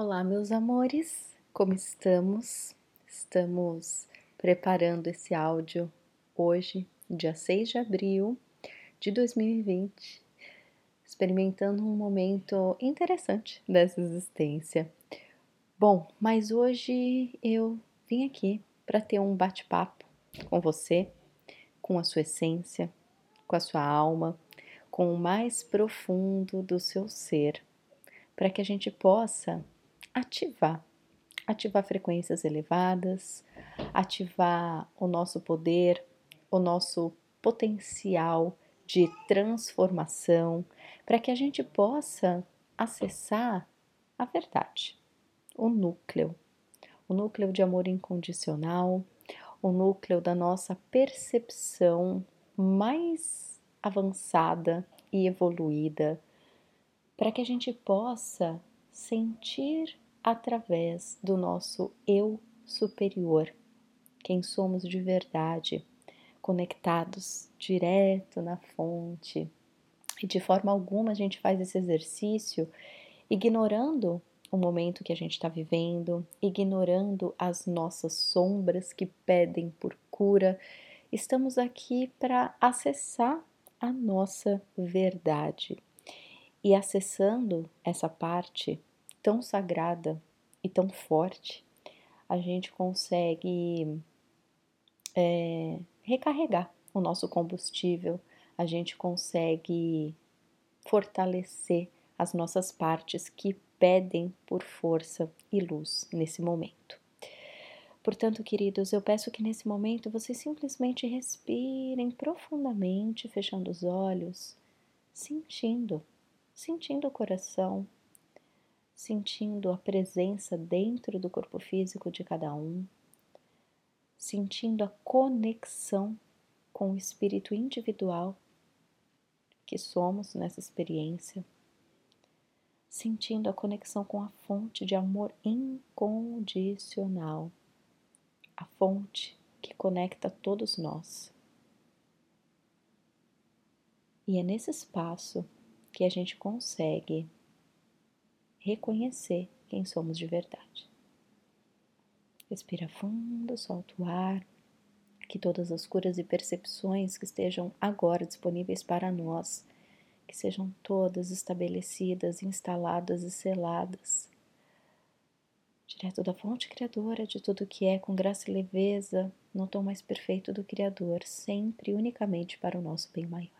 Olá, meus amores, como estamos? Estamos preparando esse áudio hoje, dia 6 de abril de 2020, experimentando um momento interessante dessa existência. Bom, mas hoje eu vim aqui para ter um bate-papo com você, com a sua essência, com a sua alma, com o mais profundo do seu ser, para que a gente possa ativar. Ativar frequências elevadas, ativar o nosso poder, o nosso potencial de transformação, para que a gente possa acessar a verdade, o núcleo, o núcleo de amor incondicional, o núcleo da nossa percepção mais avançada e evoluída, para que a gente possa sentir através do nosso eu superior, quem somos de verdade, conectados direto na fonte. E de forma alguma a gente faz esse exercício ignorando o momento que a gente está vivendo, ignorando as nossas sombras que pedem por cura. Estamos aqui para acessar a nossa verdade. E acessando essa parte tão sagrada e tão forte, a gente consegue é, recarregar o nosso combustível, a gente consegue fortalecer as nossas partes que pedem por força e luz nesse momento. Portanto, queridos, eu peço que nesse momento vocês simplesmente respirem profundamente, fechando os olhos, sentindo, sentindo o coração, sentindo a presença dentro do corpo físico de cada um, sentindo a conexão com o espírito individual que somos nessa experiência, sentindo a conexão com a fonte de amor incondicional, a fonte que conecta todos nós. E é nesse espaço que a gente consegue reconhecer quem somos de verdade. Respira fundo, solta o ar, que todas as curas e percepções que estejam agora disponíveis para nós, que sejam todas estabelecidas, instaladas e seladas. Direto da fonte criadora de tudo que é, com graça e leveza, no tom mais perfeito do Criador, sempre e unicamente para o nosso bem maior.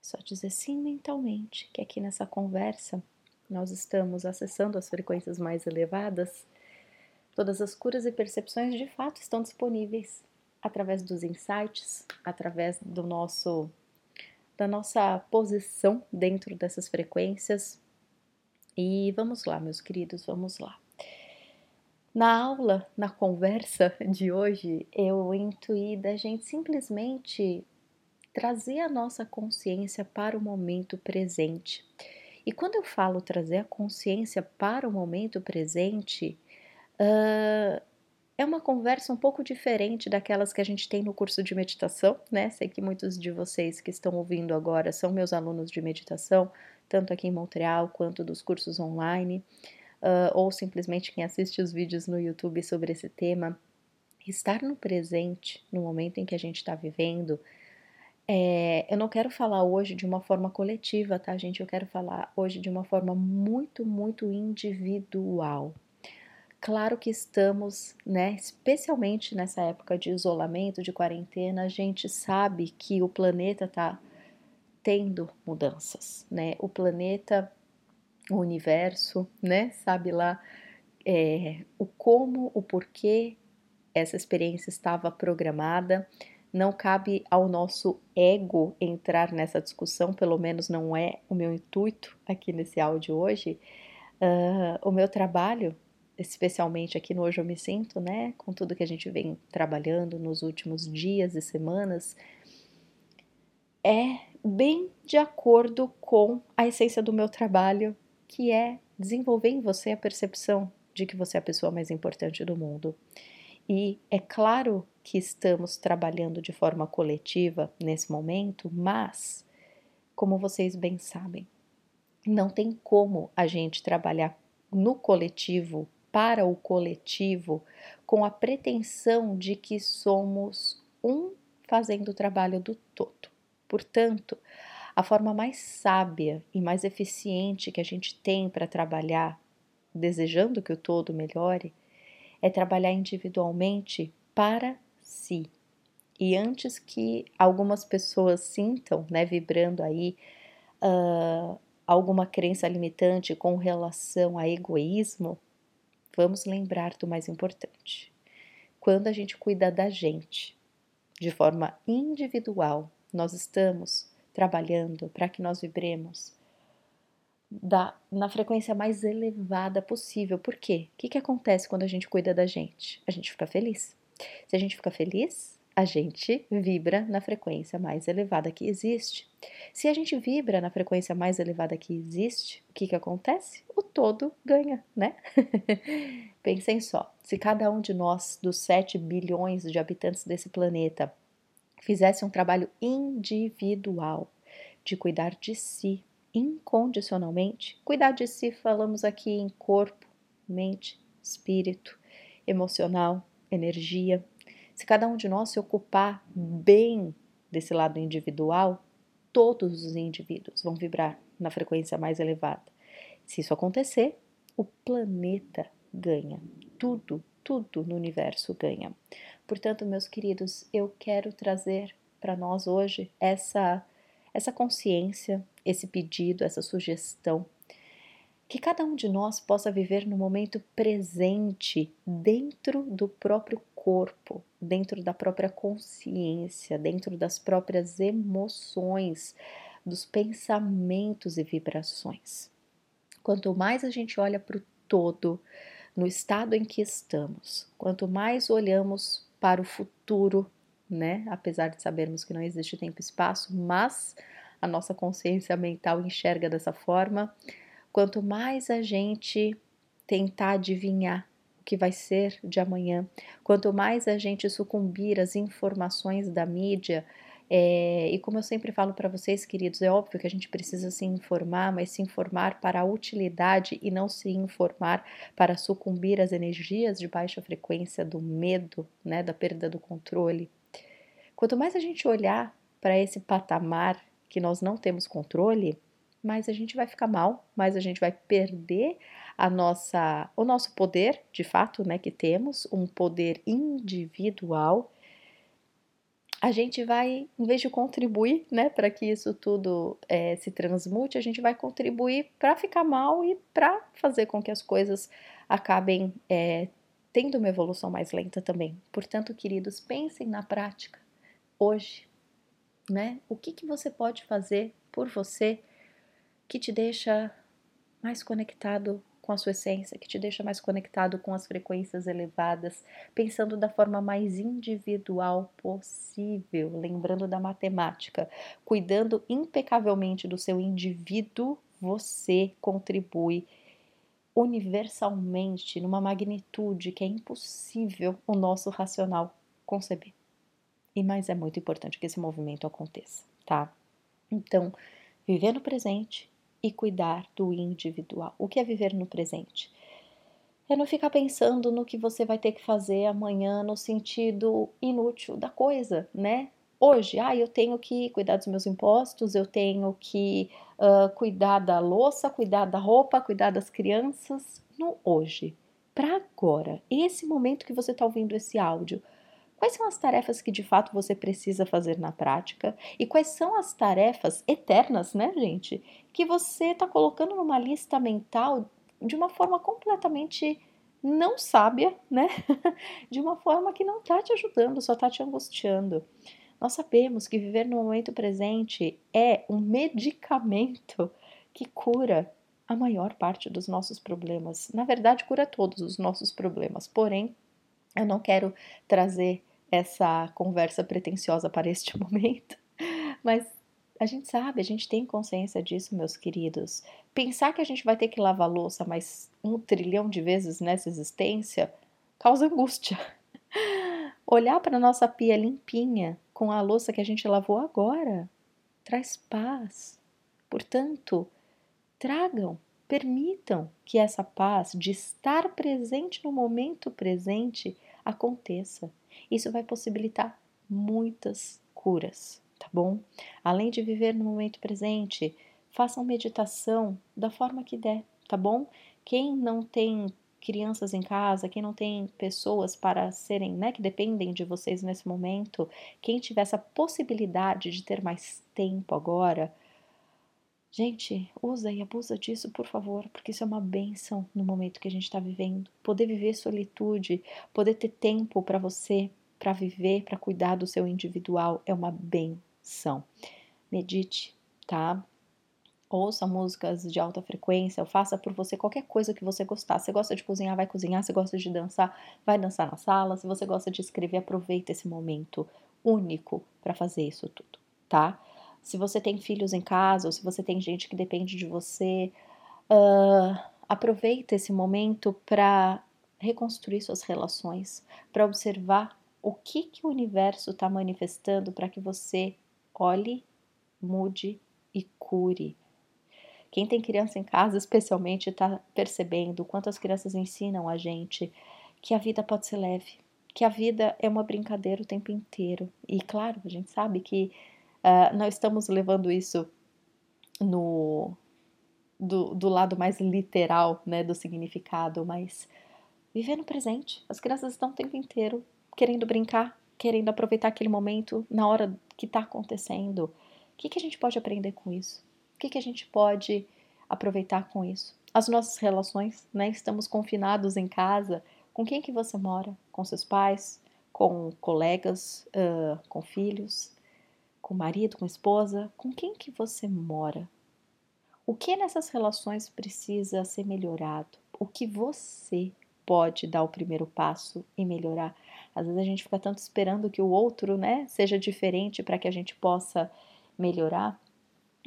Só dizer sim mentalmente que aqui nessa conversa nós estamos acessando as frequências mais elevadas, todas as curas e percepções de fato estão disponíveis através dos insights, através do nosso da nossa posição dentro dessas frequências. E vamos lá, meus queridos, vamos lá. Na aula, na conversa de hoje, eu intuí da gente simplesmente trazer a nossa consciência para o momento presente e quando eu falo trazer a consciência para o momento presente, uh, é uma conversa um pouco diferente daquelas que a gente tem no curso de meditação, né? Sei que muitos de vocês que estão ouvindo agora são meus alunos de meditação, tanto aqui em Montreal quanto dos cursos online, uh, ou simplesmente quem assiste os vídeos no YouTube sobre esse tema. Estar no presente, no momento em que a gente está vivendo, é, eu não quero falar hoje de uma forma coletiva, tá, gente? Eu quero falar hoje de uma forma muito, muito individual. Claro que estamos, né, especialmente nessa época de isolamento, de quarentena, a gente sabe que o planeta tá tendo mudanças, né? O planeta, o universo, né, sabe lá é, o como, o porquê essa experiência estava programada não cabe ao nosso ego entrar nessa discussão, pelo menos não é o meu intuito aqui nesse áudio hoje. Uh, o meu trabalho, especialmente aqui no Hoje Eu Me Sinto, né, com tudo que a gente vem trabalhando nos últimos dias e semanas, é bem de acordo com a essência do meu trabalho, que é desenvolver em você a percepção de que você é a pessoa mais importante do mundo. E é claro que estamos trabalhando de forma coletiva nesse momento, mas, como vocês bem sabem, não tem como a gente trabalhar no coletivo, para o coletivo, com a pretensão de que somos um fazendo o trabalho do todo. Portanto, a forma mais sábia e mais eficiente que a gente tem para trabalhar, desejando que o todo melhore, é trabalhar individualmente para si. E antes que algumas pessoas sintam, né, vibrando aí uh, alguma crença limitante com relação a egoísmo, vamos lembrar do mais importante. Quando a gente cuida da gente de forma individual, nós estamos trabalhando para que nós vibremos da, na frequência mais elevada possível. Por quê? O que, que acontece quando a gente cuida da gente? A gente fica feliz. Se a gente fica feliz, a gente vibra na frequência mais elevada que existe. Se a gente vibra na frequência mais elevada que existe, o que, que acontece? O todo ganha, né? Pensem só: se cada um de nós, dos 7 bilhões de habitantes desse planeta, fizesse um trabalho individual de cuidar de si incondicionalmente, cuidar de si, falamos aqui em corpo, mente, espírito, emocional, energia, se cada um de nós se ocupar bem desse lado individual, todos os indivíduos vão vibrar na frequência mais elevada. Se isso acontecer, o planeta ganha. Tudo, tudo no universo ganha. Portanto, meus queridos, eu quero trazer para nós hoje essa essa consciência, esse pedido, essa sugestão que cada um de nós possa viver no momento presente, dentro do próprio corpo, dentro da própria consciência, dentro das próprias emoções, dos pensamentos e vibrações. Quanto mais a gente olha para o todo, no estado em que estamos, quanto mais olhamos para o futuro, né? Apesar de sabermos que não existe tempo e espaço, mas a nossa consciência mental enxerga dessa forma, quanto mais a gente tentar adivinhar que vai ser de amanhã. Quanto mais a gente sucumbir às informações da mídia, é, e como eu sempre falo para vocês, queridos, é óbvio que a gente precisa se informar, mas se informar para a utilidade e não se informar para sucumbir às energias de baixa frequência do medo, né, da perda do controle. Quanto mais a gente olhar para esse patamar que nós não temos controle, mais a gente vai ficar mal, mais a gente vai perder a nossa, o nosso poder, de fato, né, que temos, um poder individual, a gente vai, em vez de contribuir, né, para que isso tudo é, se transmute, a gente vai contribuir para ficar mal e para fazer com que as coisas acabem é, tendo uma evolução mais lenta também. Portanto, queridos, pensem na prática hoje, né? O que, que você pode fazer por você que te deixa mais conectado com a sua essência, que te deixa mais conectado com as frequências elevadas, pensando da forma mais individual possível, lembrando da matemática, cuidando impecavelmente do seu indivíduo, você contribui universalmente numa magnitude que é impossível o nosso racional conceber. E mais é muito importante que esse movimento aconteça, tá? Então, viver no presente, e cuidar do individual. O que é viver no presente? É não ficar pensando no que você vai ter que fazer amanhã no sentido inútil da coisa, né? Hoje, ah, eu tenho que cuidar dos meus impostos, eu tenho que uh, cuidar da louça, cuidar da roupa, cuidar das crianças. No hoje, para agora, esse momento que você está ouvindo esse áudio, Quais são as tarefas que de fato você precisa fazer na prática? E quais são as tarefas eternas, né, gente? Que você está colocando numa lista mental de uma forma completamente não sábia, né? de uma forma que não está te ajudando, só está te angustiando. Nós sabemos que viver no momento presente é um medicamento que cura a maior parte dos nossos problemas. Na verdade, cura todos os nossos problemas. Porém, eu não quero trazer essa conversa pretensiosa para este momento, mas a gente sabe, a gente tem consciência disso, meus queridos. Pensar que a gente vai ter que lavar louça mais um trilhão de vezes nessa existência causa angústia. Olhar para nossa pia limpinha com a louça que a gente lavou agora traz paz. Portanto, tragam Permitam que essa paz de estar presente no momento presente aconteça. Isso vai possibilitar muitas curas, tá bom? Além de viver no momento presente, façam meditação da forma que der, tá bom? Quem não tem crianças em casa, quem não tem pessoas para serem, né, que dependem de vocês nesse momento, quem tiver essa possibilidade de ter mais tempo agora, gente, usa e abusa disso, por favor, porque isso é uma benção no momento que a gente está vivendo. Poder viver solitude, poder ter tempo para você, para viver, para cuidar do seu individual, é uma benção. Medite, tá? ouça músicas de alta frequência, ou faça por você qualquer coisa que você gostar. Se você gosta de cozinhar, vai cozinhar. Se gosta de dançar, vai dançar na sala. Se você gosta de escrever, aproveita esse momento único para fazer isso tudo, tá? Se você tem filhos em casa, ou se você tem gente que depende de você, uh, aproveita esse momento para reconstruir suas relações, para observar o que, que o universo está manifestando para que você olhe, mude e cure quem tem criança em casa, especialmente, está percebendo o quanto as crianças ensinam a gente que a vida pode ser leve, que a vida é uma brincadeira o tempo inteiro. E claro, a gente sabe que uh, nós estamos levando isso no do, do lado mais literal, né, do significado, mas viver no presente. As crianças estão o tempo inteiro querendo brincar, querendo aproveitar aquele momento na hora que está acontecendo. O que, que a gente pode aprender com isso? O que, que a gente pode aproveitar com isso? As nossas relações, né? Estamos confinados em casa. Com quem que você mora? Com seus pais? Com colegas? Uh, com filhos? Com marido? Com esposa? Com quem que você mora? O que nessas relações precisa ser melhorado? O que você pode dar o primeiro passo e melhorar? Às vezes a gente fica tanto esperando que o outro, né, seja diferente para que a gente possa melhorar.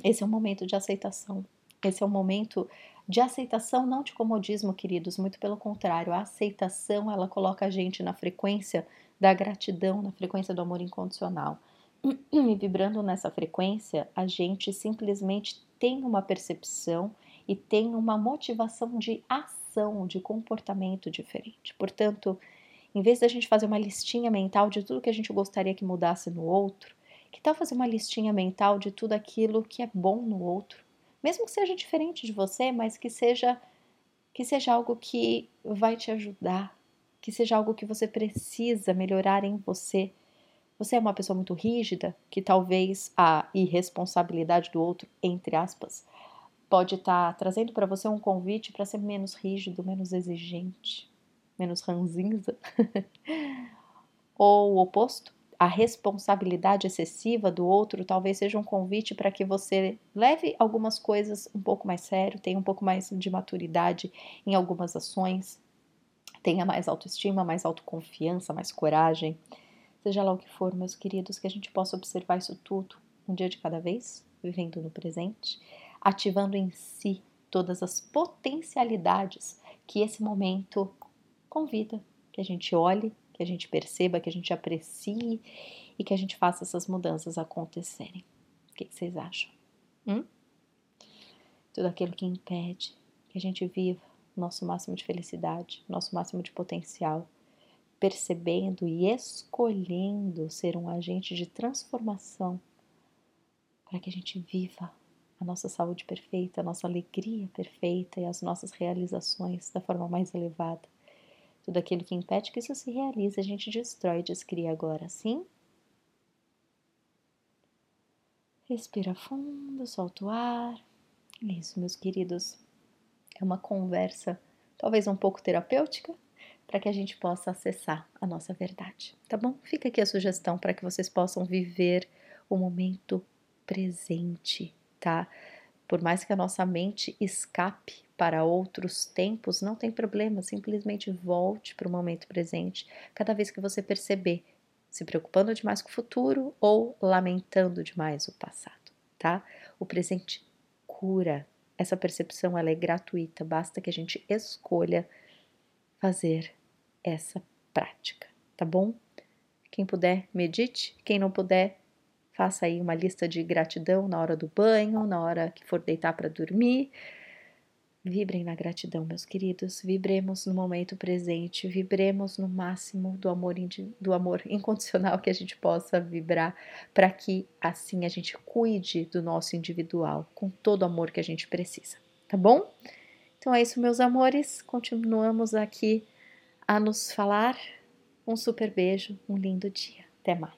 Esse é um momento de aceitação. Esse é um momento de aceitação, não de comodismo, queridos, muito pelo contrário. A aceitação, ela coloca a gente na frequência da gratidão, na frequência do amor incondicional. E vibrando nessa frequência, a gente simplesmente tem uma percepção e tem uma motivação de ação, de comportamento diferente. Portanto, em vez da gente fazer uma listinha mental de tudo que a gente gostaria que mudasse no outro, que tal fazer uma listinha mental de tudo aquilo que é bom no outro? Mesmo que seja diferente de você, mas que seja que seja algo que vai te ajudar, que seja algo que você precisa melhorar em você. Você é uma pessoa muito rígida, que talvez a irresponsabilidade do outro, entre aspas, pode estar tá trazendo para você um convite para ser menos rígido, menos exigente, menos ranzinza. Ou o oposto, a responsabilidade excessiva do outro talvez seja um convite para que você leve algumas coisas um pouco mais sério, tenha um pouco mais de maturidade em algumas ações, tenha mais autoestima, mais autoconfiança, mais coragem. Seja lá o que for, meus queridos, que a gente possa observar isso tudo um dia de cada vez, vivendo no presente, ativando em si todas as potencialidades que esse momento convida, que a gente olhe que a gente perceba, que a gente aprecie e que a gente faça essas mudanças acontecerem. O que, vocês acham? Hum? Tudo aquilo que impede que a gente viva nosso máximo de felicidade, nosso máximo de potencial, percebendo e escolhendo ser um agente de transformação para que a gente viva a nossa saúde perfeita, a nossa alegria perfeita e as nossas realizações da forma mais elevada. Tudo aquilo que impede que isso se realize, a gente destrói e descria agora, sim? Respira fundo, solta o ar. Isso, meus queridos. É uma conversa, talvez um pouco terapêutica, para que a gente possa acessar a nossa verdade, tá bom? Fica aqui a sugestão para que vocês possam viver o momento presente, tá? Por mais que a nossa mente escape para outros tempos, não tem problema, simplesmente volte para o momento presente cada vez que você perceber se preocupando demais com o futuro ou lamentando demais o passado, tá? O presente cura. Essa percepção ela é gratuita, basta que a gente escolha fazer essa prática, tá bom? Quem puder, medite, quem não puder, faça aí uma lista de gratidão na hora do banho, na hora que for deitar para dormir Vibrem na gratidão, meus queridos. Vibremos no momento presente, vibremos no máximo do amor, do amor incondicional que a gente possa vibrar, para que assim a gente cuide do nosso individual com todo o amor que a gente precisa, tá bom? Então é isso, meus amores. Continuamos aqui a nos falar. Um super beijo, um lindo dia. Até mais.